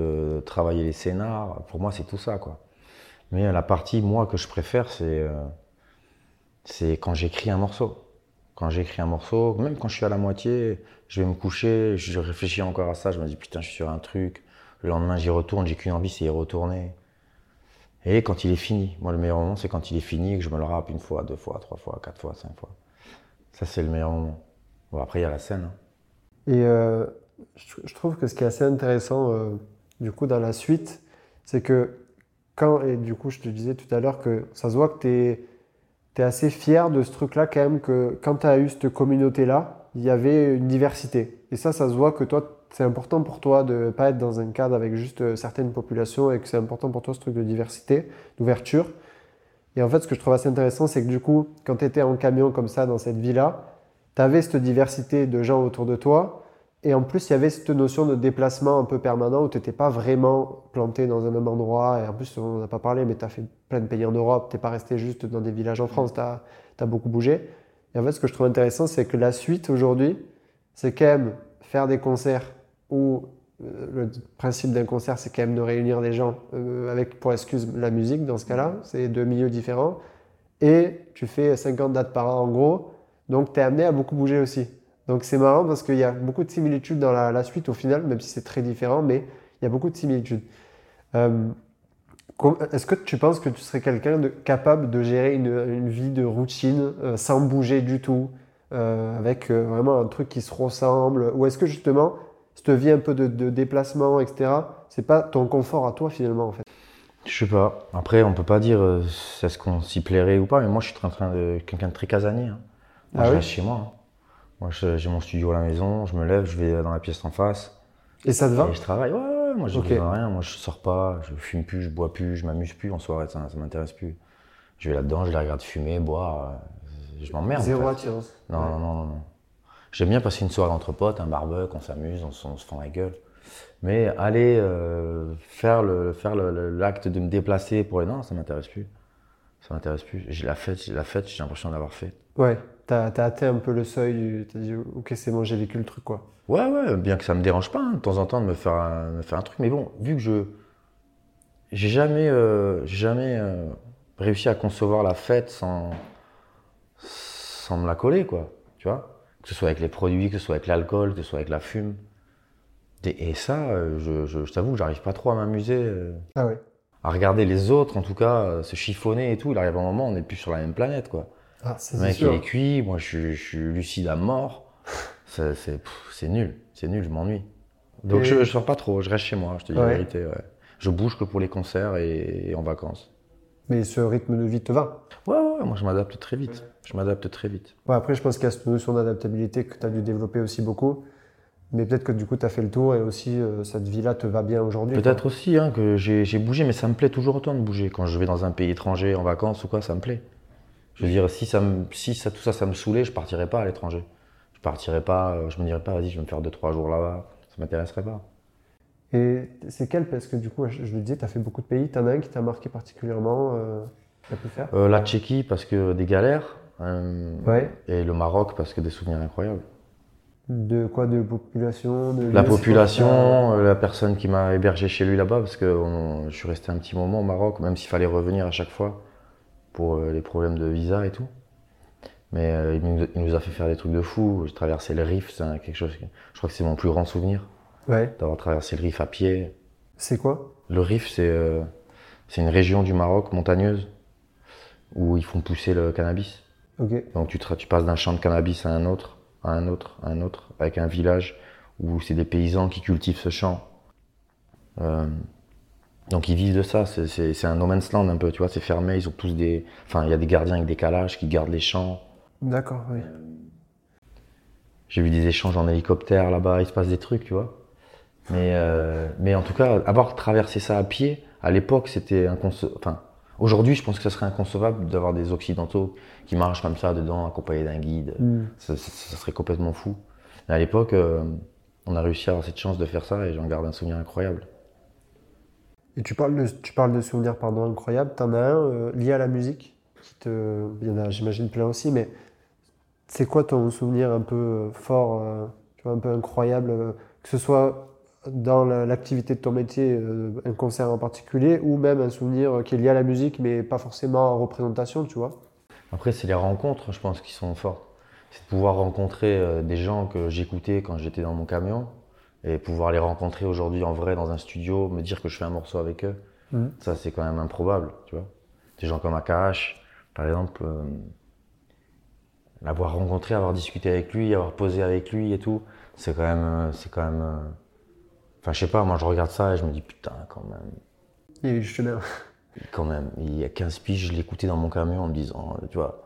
travailler les scénars. Pour moi, c'est tout ça, quoi. Mais la partie, moi, que je préfère, c'est c'est quand j'écris un morceau. Quand j'écris un morceau, même quand je suis à la moitié, je vais me coucher, je réfléchis encore à ça, je me dis putain, je suis sur un truc. Le lendemain, j'y retourne, j'ai qu'une envie, c'est y retourner. Et quand il est fini, moi le meilleur moment c'est quand il est fini et que je me le rappe une fois, deux fois, trois fois, quatre fois, cinq fois. Ça c'est le meilleur moment. Bon après il y a la scène. hein.
Et euh, je, trouve que ce qui est assez intéressant euh, du coup dans la suite, c'est que quand, et du coup je te disais tout à l'heure que ça se voit que tu es, assez fier de ce truc-là quand même, que quand tu as eu cette communauté-là, il y avait une diversité. Et ça, ça se voit que toi, c'est important pour toi de ne pas être dans un cadre avec juste euh, certaines populations et que c'est important pour toi ce truc de diversité, d'ouverture. Et en fait, ce que je trouve assez intéressant, c'est que du coup, quand tu étais en camion comme ça dans cette vie-là, tu avais cette diversité de gens autour de toi. Et en plus, il y avait cette notion de déplacement un peu permanent où tu n'étais pas vraiment planté dans un même endroit. Et en plus, on n'a pas parlé, mais tu as fait plein de pays en Europe. Tu n'es pas resté juste dans des villages en France. Tu as, beaucoup bougé. Et en fait, ce que je trouve intéressant, c'est que la suite aujourd'hui, c'est quand même faire des concerts où euh, le principe d'un concert, c'est quand même de réunir des gens euh, avec, pour excuse, la musique dans ce cas-là. C'est deux milieux différents. Et tu fais 50 dates par an en gros. Donc, tu es amené à beaucoup bouger aussi. Donc, c'est marrant parce qu'il y a beaucoup de similitudes dans la, la suite au final, même si c'est très différent, mais il y a beaucoup de similitudes. Euh, Est-ce que tu penses que tu serais quelqu'un capable de gérer une, une vie de routine euh, sans bouger du tout, euh, avec euh, vraiment un truc qui se ressemble? Ou est-ce que justement, cette vie un peu de, de déplacement, etc., c'est pas ton confort à toi finalement en fait?
Je sais pas. Après, on peut pas dire euh, est-ce qu'on s'y plairait ou pas, mais moi je suis en train de quelqu'un de très casanier. hein. Moi
Ah
je
oui?
reste chez moi. hein. Moi je- j'ai mon studio à la maison, je me lève, je vais dans la pièce en face
Et ça te va
et je travaille. Ouais, ouais, moi besoin de rien. Moi je sors pas, je fume plus, je bois plus, je m'amuse plus en soirée, ça, ça m'intéresse plus. Je vais là-dedans, je les regarde fumer, boire, je m'emmerde. en
Zéro
fait.
attirance.
Non, non, non, non, non. J'aime bien passer une soirée entre potes, un barbecue, on s'amuse, on, se- on se fend la gueule. Mais aller euh, faire le faire l'acte de me déplacer pour les non, ça m'intéresse plus. Ça m'intéresse plus. J'ai la fête, j'ai la fête, j'ai l'impression d'avoir fait.
Ouais, t'as as atteint un peu le seuil, t'as dit ok c'est bon j'ai vécu le truc quoi.
Ouais, ouais, bien que ça me dérange pas hein, de temps en temps de me faire un, me faire un truc. Mais bon, vu que je j'ai jamais euh, jamais euh, réussi à concevoir la fête sans sans me la coller quoi. Tu vois, que ce soit avec les produits, que ce soit avec l'alcool, que ce soit avec la fume. Et, ça, euh, je, je, je t'avoue que j'arrive pas trop à m'amuser. euh,
Ah ouais.
à regarder les autres, en tout cas, se chiffonner et tout. Il arrive un moment, on n'est plus sur la même planète, quoi.
Ah,
Le mec, il
sûr.
est cuit, moi, je, suis- je suis lucide à mort. *laughs* C'est nul, c'est nul, je m'ennuie. Donc,
Et-
je, je sors pas trop, je reste chez moi, je te dis
Ouais.
la vérité, ouais. Je bouge que pour les concerts et, et en vacances.
Mais ce rythme de vie te va.
Ouais, ouais, moi, je m'adapte très vite. Je m'adapte très vite.
Ouais, après, je pense qu'il y a cette notion d'adaptabilité que tu as dû développer aussi beaucoup. Mais peut-être que du coup, tu as fait le tour et aussi euh, cette vie-là te va bien aujourd'hui.
Peut-être aussi hein, que j'ai bougé, mais ça me plaît toujours autant de bouger. Quand je vais dans un pays étranger en vacances ou quoi, ça me plaît. Je veux dire, si, ça me, si ça, tout ça, ça me saoulait, je partirais pas à l'étranger. Je partirais pas, euh, je me dirais pas, vas-y, je vais me faire 2-3 jours là-bas. Ça m'intéresserait pas.
Et c'est quel Parce que du coup, je, je le disais, tu as fait beaucoup de pays. Tu en as un qui t'a marqué particulièrement euh, as pu faire?
Euh, la Tchéquie parce que des galères. euh,
Ouais.
Et le Maroc parce que des souvenirs incroyables.
De quoi? De population de
La population, la personne qui m'a hébergé chez lui là-bas, parce que on- je suis resté un petit moment au Maroc, même s'il fallait revenir à chaque fois pour euh, les problèmes de visa et tout. Mais euh, il, nous, il nous a fait faire des trucs de fou. J'ai traversé le Rif, c'est quelque chose. que- je crois que c'est mon plus grand souvenir
Ouais.
d'avoir traversé le Rif à pied.
C'est quoi?
Le Rif, c'est euh, c'est une région du Maroc montagneuse où ils font pousser le cannabis.
Ok.
Donc tu passes d'un champ de cannabis à un autre, à un autre, à un autre, avec un village où c'est des paysans qui cultivent ce champ. Euh, donc ils vivent de ça, c'est- un no man's land un peu, tu vois, c'est fermé, ils ont tous des... Enfin, il y a des gardiens avec des calages qui gardent les champs.
D'accord, oui.
J'ai vu des échanges en hélicoptère là-bas, il se passe des trucs, tu vois. Mais, euh, mais en tout cas, avoir traversé ça à pied, à l'époque, c'était inconcevable. Enfin, aujourd'hui, je pense que ça serait inconcevable d'avoir des Occidentaux qui marchent comme ça dedans, accompagnés d'un guide. Ça, ça- ça serait complètement fou. Mais à l'époque, euh, on a réussi à avoir cette chance de faire ça et j'en garde un souvenir incroyable.
Et tu parles de, tu parles de souvenirs pardon, incroyables. T'en as un euh, lié à la musique qui te, Il y en a, j'imagine, plein aussi, mais c'est quoi ton souvenir un peu euh, fort, euh, un peu incroyable, que ce soit dans la- l'activité de ton métier, un concert en particulier, ou même un souvenir qui est lié à la musique, mais pas forcément en représentation, tu vois?
Après, c'est les rencontres, je pense, qui sont fortes. C'est de pouvoir rencontrer des gens que j'écoutais quand j'étais dans mon camion et pouvoir les rencontrer aujourd'hui en vrai dans un studio, me dire que je fais un morceau avec eux.
Mhm.
Ça, c'est quand même improbable, tu vois. Des gens comme Akash, par exemple, euh, l'avoir rencontré, avoir discuté avec lui, avoir posé avec lui et tout, c'est quand même, euh, c'est quand même. euh, Enfin, je sais pas, moi je regarde ça et je me dis putain, quand même.
Il y a eu du chemin. *laughs*
Quand même, il y a 15 piges, je l'écoutais dans mon camion en me disant, tu vois.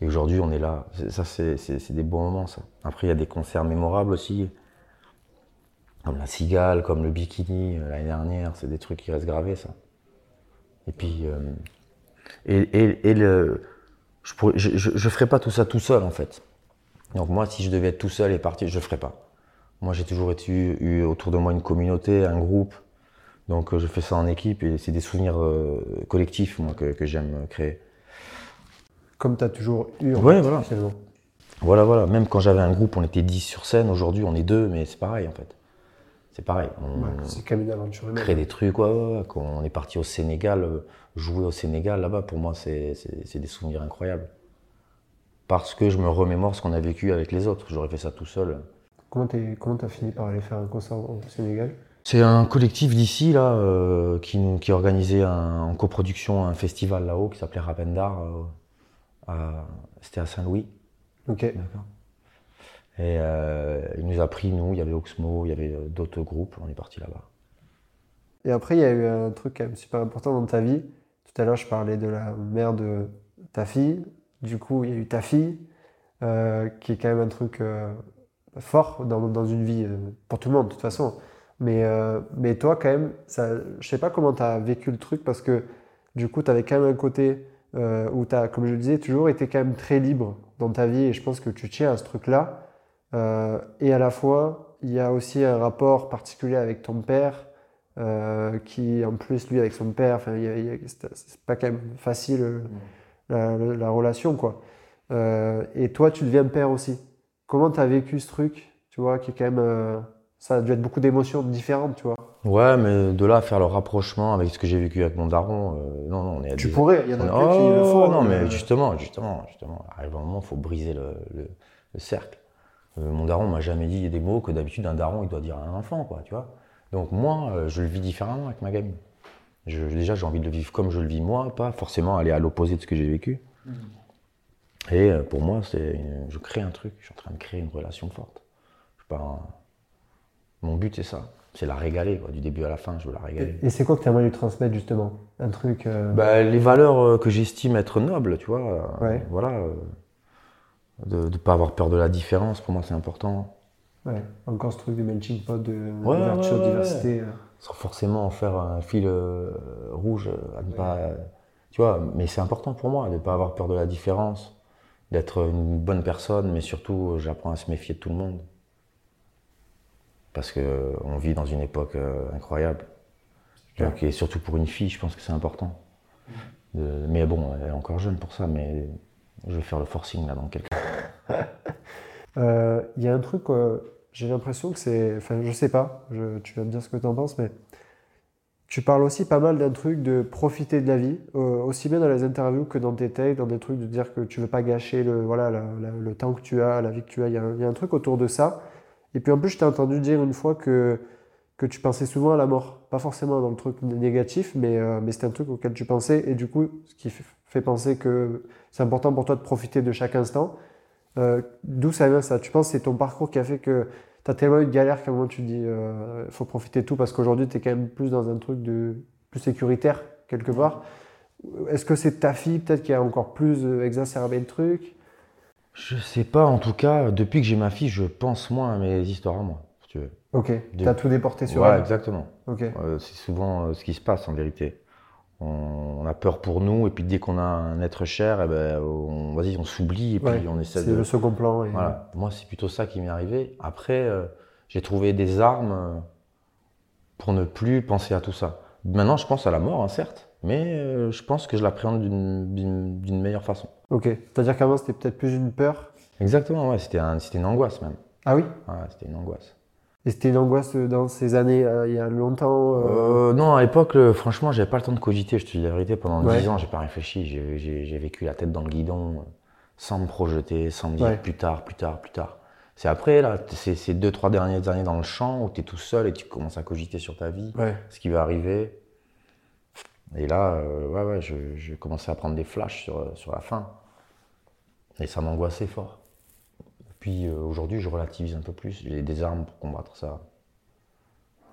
Et aujourd'hui, on est là. Ça, c'est des bons moments, ça. Après, il y a des concerts mémorables aussi. Comme la Cigale, comme le Bikini euh, l'année dernière. C'est des trucs qui restent gravés, ça. Et puis. euh, et, et, et le. Je, pourrais, je, je, je ferais pas tout ça tout seul, en fait. Donc, moi, si je devais être tout seul et partir, je ferais pas. Moi, j'ai toujours été, eu autour de moi une communauté, un groupe. Donc euh, je fais ça en équipe et c'est des souvenirs euh, collectifs moi que, que j'aime créer.
Comme tu as toujours eu, en
Ouais,
fait,
voilà. Voilà, voilà. Même quand j'avais un groupe, on était 10 sur scène. Aujourd'hui, on est deux, mais c'est pareil en fait. C'est pareil. On
Ouais, c'est quand même une aventure humaine.
crée des trucs. Ouais, ouais, ouais. Quand on est parti au Sénégal, euh, jouer au Sénégal là-bas, pour moi, c'est c'est- c'est des souvenirs incroyables. Parce que je me remémore ce qu'on a vécu avec les autres. J'aurais fait ça tout seul.
Comment t'es- comment t'as fini par aller faire un concert au Sénégal?
C'est un collectif d'ici là euh, qui, nous, qui organisait un- en coproduction un festival là-haut qui s'appelait Rapendar. euh, à- C'était à Saint-Louis.
Ok.
D'accord. Et euh, il nous a pris, nous, il y avait Oxmo, il y avait euh, d'autres groupes, on est parti là-bas.
Et après, il y a eu un truc quand même super important dans ta vie. Tout à l'heure, je parlais de la mère de ta fille. Du coup, il y a eu ta fille, euh, qui est quand même un truc fort dans, une vie, pour tout le monde, de toute façon. Mais, mais toi, quand même, ça, je sais pas comment tu as vécu le truc, parce que du coup, tu avais quand même un côté où tu as, comme je le disais, toujours été quand même très libre dans ta vie, et je pense que tu tiens à ce truc-là. Euh, et à la fois, il y a aussi un rapport particulier avec ton père, euh, qui en plus lui avec son père, c'est pas quand même facile euh, la, la- la relation quoi. Et toi tu deviens père aussi. Comment tu as vécu ce truc, tu vois, qui est quand même ça a dû être beaucoup d'émotions différentes, tu vois.
Ouais, mais de là à faire le rapprochement avec ce que j'ai vécu avec mon daron, non, non, on est à
Tu
des-
pourrais, il y en a
on-
plein qui le
Oh,
font.
non,
euh,
mais justement, justement, justement, arrive un moment, il faut briser le, le- le cercle. Euh, mon daron m'a jamais dit des mots que d'habitude un daron il doit dire à un enfant, quoi, tu vois. Donc moi, euh, je le vis différemment avec ma gamine. Je- déjà, j'ai envie de le vivre comme je le vis moi, pas forcément aller à l'opposé de ce que j'ai vécu. Et euh, pour moi, c'est, je crée un truc. Je suis en train de créer une relation forte. Je pas un- Mon but, c'est ça. C'est la régaler, quoi. du début à la fin. Je veux la régaler.
Et, et c'est quoi que tu aimerais lui transmettre justement? Un truc.
Bah, les valeurs que j'estime être nobles, tu vois.
Ouais.
Voilà. Euh, de ne pas avoir peur de la différence, pour moi, c'est important.
ouais, encore ce truc de melting pot, de
Ouais,
d'ouverture,
ouais,
diversité. euh.
Sans forcément en faire un fil euh, rouge, à ne pas. Tu vois, mais c'est important pour moi de ne pas avoir peur de la différence, d'être une bonne personne, mais surtout, euh, j'apprends à se méfier de tout le monde. Parce qu'on vit dans une époque euh, incroyable. Donc, et surtout pour une fille, je pense que c'est important. De- mais bon, elle est encore jeune pour ça, mais je vais faire le forcing là dans quelques *laughs*
Euh, Il y a un truc, euh, j'ai l'impression que c'est. Enfin, je sais pas, tu vas me dire ce que tu en penses, mais tu parles aussi pas mal d'un truc de profiter de la vie, euh, aussi bien dans les interviews que dans tes takes, dans des trucs de dire que tu veux pas gâcher le, voilà, le temps que tu as, la vie que tu as. Il y a, un- truc autour de ça. Et puis en plus, je t'ai entendu dire une fois que, que tu pensais souvent à la mort. Pas forcément dans le truc négatif, mais, mais c'était un truc auquel tu pensais. Et du coup, ce qui fait penser que c'est important pour toi de profiter de chaque instant. Euh, D'où ça vient ça? Tu penses que c'est ton parcours qui a fait que tu as tellement eu de galères qu'à un moment tu dis il faut profiter de tout parce qu'aujourd'hui tu es quand même plus dans un truc de plus sécuritaire quelque part. Est-ce que c'est ta fille peut-être qui a encore plus euh, exacerbé le truc?
Je sais pas, en tout cas, depuis que j'ai ma fille, je pense moins à mes histoires à moi, si tu veux.
Ok, tu as tout déporté sur
ouais,
elle.
exactement.
Ok,
Euh, c'est souvent euh, ce qui se passe en vérité. On, on a peur pour nous, et puis dès qu'on a un être cher, eh ben, on, vas-y, on s'oublie, et puis
Ouais,
on essaie
c'est
de.
le second plan. Et...
Voilà. Moi, c'est plutôt ça qui m'est arrivé. Après, euh, j'ai trouvé des armes euh, pour ne plus penser à tout ça. Maintenant, je pense à la mort, hein, certes, mais euh, je pense que je l'appréhende d'une- d'une d'une meilleure façon.
Ok. C'est-à-dire qu'avant, c'était peut-être plus une peur?
Exactement, ouais, c'était un- c'était une angoisse même.
Ah oui?
Ouais, c'était une angoisse.
Et c'était une angoisse dans ces années, euh, il y a longtemps euh,
Euh, non, à l'époque, franchement, j'avais pas le temps de cogiter, je te dis la vérité. Pendant
Ouais.
10 ans, j'ai pas réfléchi. J'ai- vécu la tête dans le guidon, euh, sans me projeter, sans me dire
Ouais.
plus tard, plus tard, plus tard. C'est après, là, ces deux, trois dernières années dans le champ où tu es tout seul et tu commences à cogiter sur ta vie,
Ouais.
ce qui va arriver. Et là, euh, ouais, ouais, je, je commençais à prendre des flashs sur, sur la fin. Et ça m'angoissait fort. Puis euh, aujourd'hui, je relativise un peu plus. J'ai des armes pour combattre ça.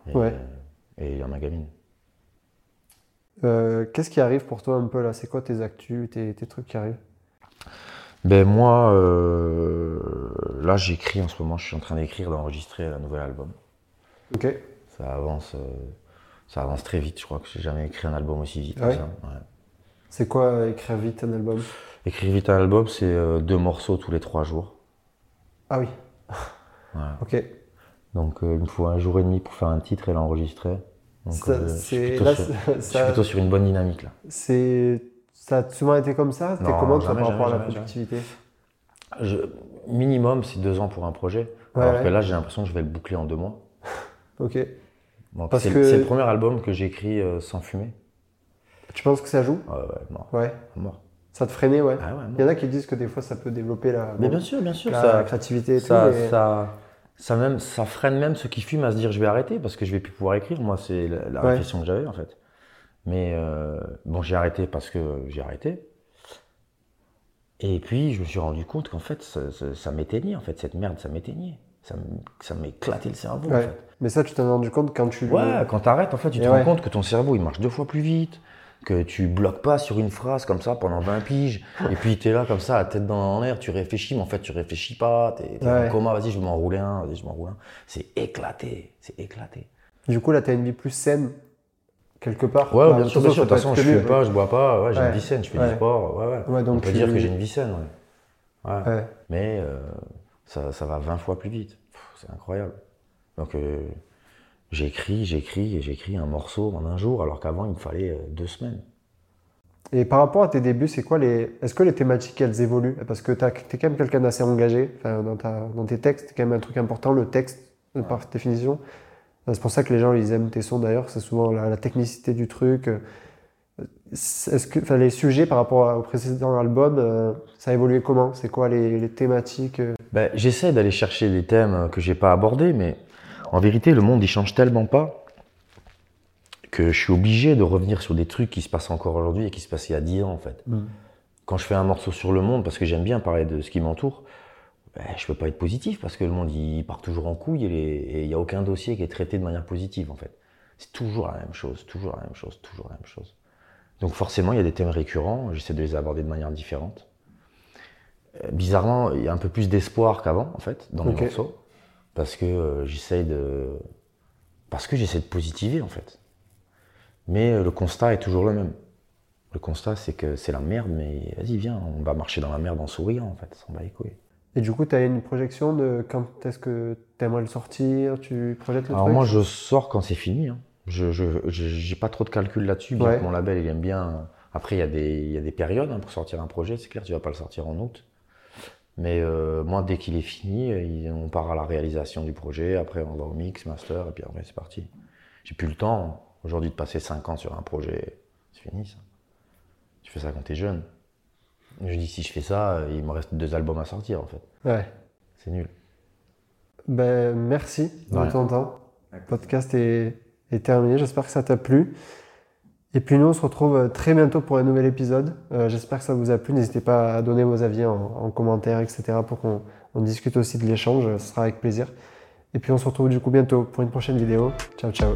Et,
Ouais.
Et il y a ma gamine.
Euh, Qu'est-ce qui arrive pour toi un peu là? C'est quoi tes actus, tes, tes trucs qui arrivent?
Ben moi, euh, là j'écris en ce moment, je suis en train d'écrire, d'enregistrer un nouvel album.
Ok.
Ça avance, euh, ça avance très vite, je crois que j'ai jamais écrit un album aussi vite
ouais.
Ouais.
C'est quoi euh, écrire vite un album?
Écrire vite un album, c'est euh, deux morceaux tous les trois jours.
Ah oui. *laughs*
Voilà.
Ok.
Donc il me faut un jour et demi pour faire un titre et l'enregistrer. Donc
Ça,
euh, je, suis plutôt
là,
sur, je suis
ça-
plutôt sur une bonne dynamique là.
c'est- ça a souvent été comme ça? C'était comment par rapport à la productivité?
Je- minimum c'est deux ans pour un projet.
Ouais,
alors
ouais.
que là j'ai l'impression que je vais le boucler en deux mois. *laughs*
Ok.
Donc,
Parce
c'est,
que-
c'est le premier album que j'ai écrit euh, sans fumer.
Tu penses que ça joue?
Ouais. Ouais. mort.
Ça te freinait, ouais.
Ah ouais,
Il y en a qui disent que des fois ça peut développer la,
Mais bien sûr, bien sûr,
la
ça,
créativité et
ça,
tout. mais-
ça, ça, même, ça freine même ceux qui fument à se dire je vais arrêter parce que je vais plus pouvoir écrire. Moi, c'est la, la
Ouais.
réflexion que j'avais en fait. Mais euh, bon, j'ai arrêté parce que j'ai arrêté. Et puis, je me suis rendu compte qu'en fait, ça, ça- ça m'éteignait, en fait, cette merde, ça m'éteignait. Ça, m'éclatait le cerveau, en
Ouais.
fait.
Mais ça, tu t'en es rendu compte quand tu.
Ouais, quand t'arrêtes, en fait, tu te rends compte que ton cerveau, il marche deux fois plus vite, que tu bloques pas sur une phrase comme ça pendant 20 piges, *laughs* et puis t'es là comme ça, la tête dans l'air, tu réfléchis, mais en fait, tu réfléchis pas, t'es t'es
Ouais.
en coma, vas-y, je vais m'enrouler un, vas-y, je m'enroule un. C'est éclaté, c'est éclaté.
Du coup, là, t'as une vie plus saine, quelque part.
Ouais,
Bah,
bien sûr, bien sûr. De toute façon, je fume pas, je bois pas, ouais, j'ai une vie saine, je fais du sport, ouais, ouais.
Donc
On peut
tu-
dire que j'ai une vie saine, ouais. Mais euh, ça, ça va 20 fois plus vite. C'est incroyable. Donc euh, j'écris, j'écris et j'écris un morceau en un jour, alors qu'avant il me fallait euh, deux semaines.
Et par rapport à tes débuts, c'est quoi les. Est-ce que les thématiques, elles évoluent? Parce que t'as- t'es quand même quelqu'un d'assez engagé. Dans, ta- dans tes textes, c'est quand même un truc important, le texte, par définition. C'est pour ça que les gens, ils aiment tes sons d'ailleurs. C'est souvent la, la technicité du truc. Est-ce que enfin, les sujets par rapport au précédent album, euh, ça a évolué comment? C'est quoi les, les thématiques euh?
Ben, J'essaie d'aller chercher des thèmes que j'ai pas abordés, mais en vérité le monde il change tellement pas que je suis obligé de revenir sur des trucs qui se passent encore aujourd'hui et qui se passaient il y a 10 ans en fait. Quand je fais un morceau sur le monde, parce que j'aime bien parler de ce qui m'entoure, ben, je peux pas être positif parce que le monde il part toujours en couille et il n'y a aucun dossier qui est traité de manière positive en fait. C'est toujours la même chose, toujours la même chose, toujours la même chose. Donc forcément il y a des thèmes récurrents, j'essaie de les aborder de manière différente. Euh, bizarrement, il y a un peu plus d'espoir qu'avant en fait dans mes morceaux parce que euh, j'essaie de parce que j'essaie de positiver en fait. Mais euh, le constat est toujours le même. Le constat, c'est que c'est la merde, mais vas-y, viens, on va marcher dans la merde en souriant, en fait, bat les couilles.
Et du coup, tu as une projection de quand est-ce que tu aimerais le sortir? Tu projettes le
Alors
truc?
moi, je sors quand c'est fini. hein. Je j'ai pas trop de calcul là-dessus, bien
Ouais.
que mon label, il aime bien. Après, il y a des, il y a des périodes hein, pour sortir un projet, c'est clair, tu vas pas le sortir en août. Mais euh, moi, dès qu'il est fini, on part à la réalisation du projet, après on va au mix, master, et puis après c'est parti. J'ai plus le temps, aujourd'hui, de passer 5 ans sur un projet. C'est fini, ça. Tu fais ça quand t'es jeune. Je dis, si je fais ça, il me reste deux albums à sortir, en fait.
Ouais.
C'est nul.
Ben, merci de
Ouais.
ton temps. Le podcast est, est terminé. J'espère que ça t'a plu. Et puis nous, on se retrouve euh, très bientôt pour un nouvel épisode. Euh, J'espère que ça vous a plu. N'hésitez pas à donner vos avis en, en commentaire, etc. pour qu'on on discute aussi de l'échange. Ce sera avec plaisir. Et puis on se retrouve du coup bientôt pour une prochaine vidéo. Ciao, ciao.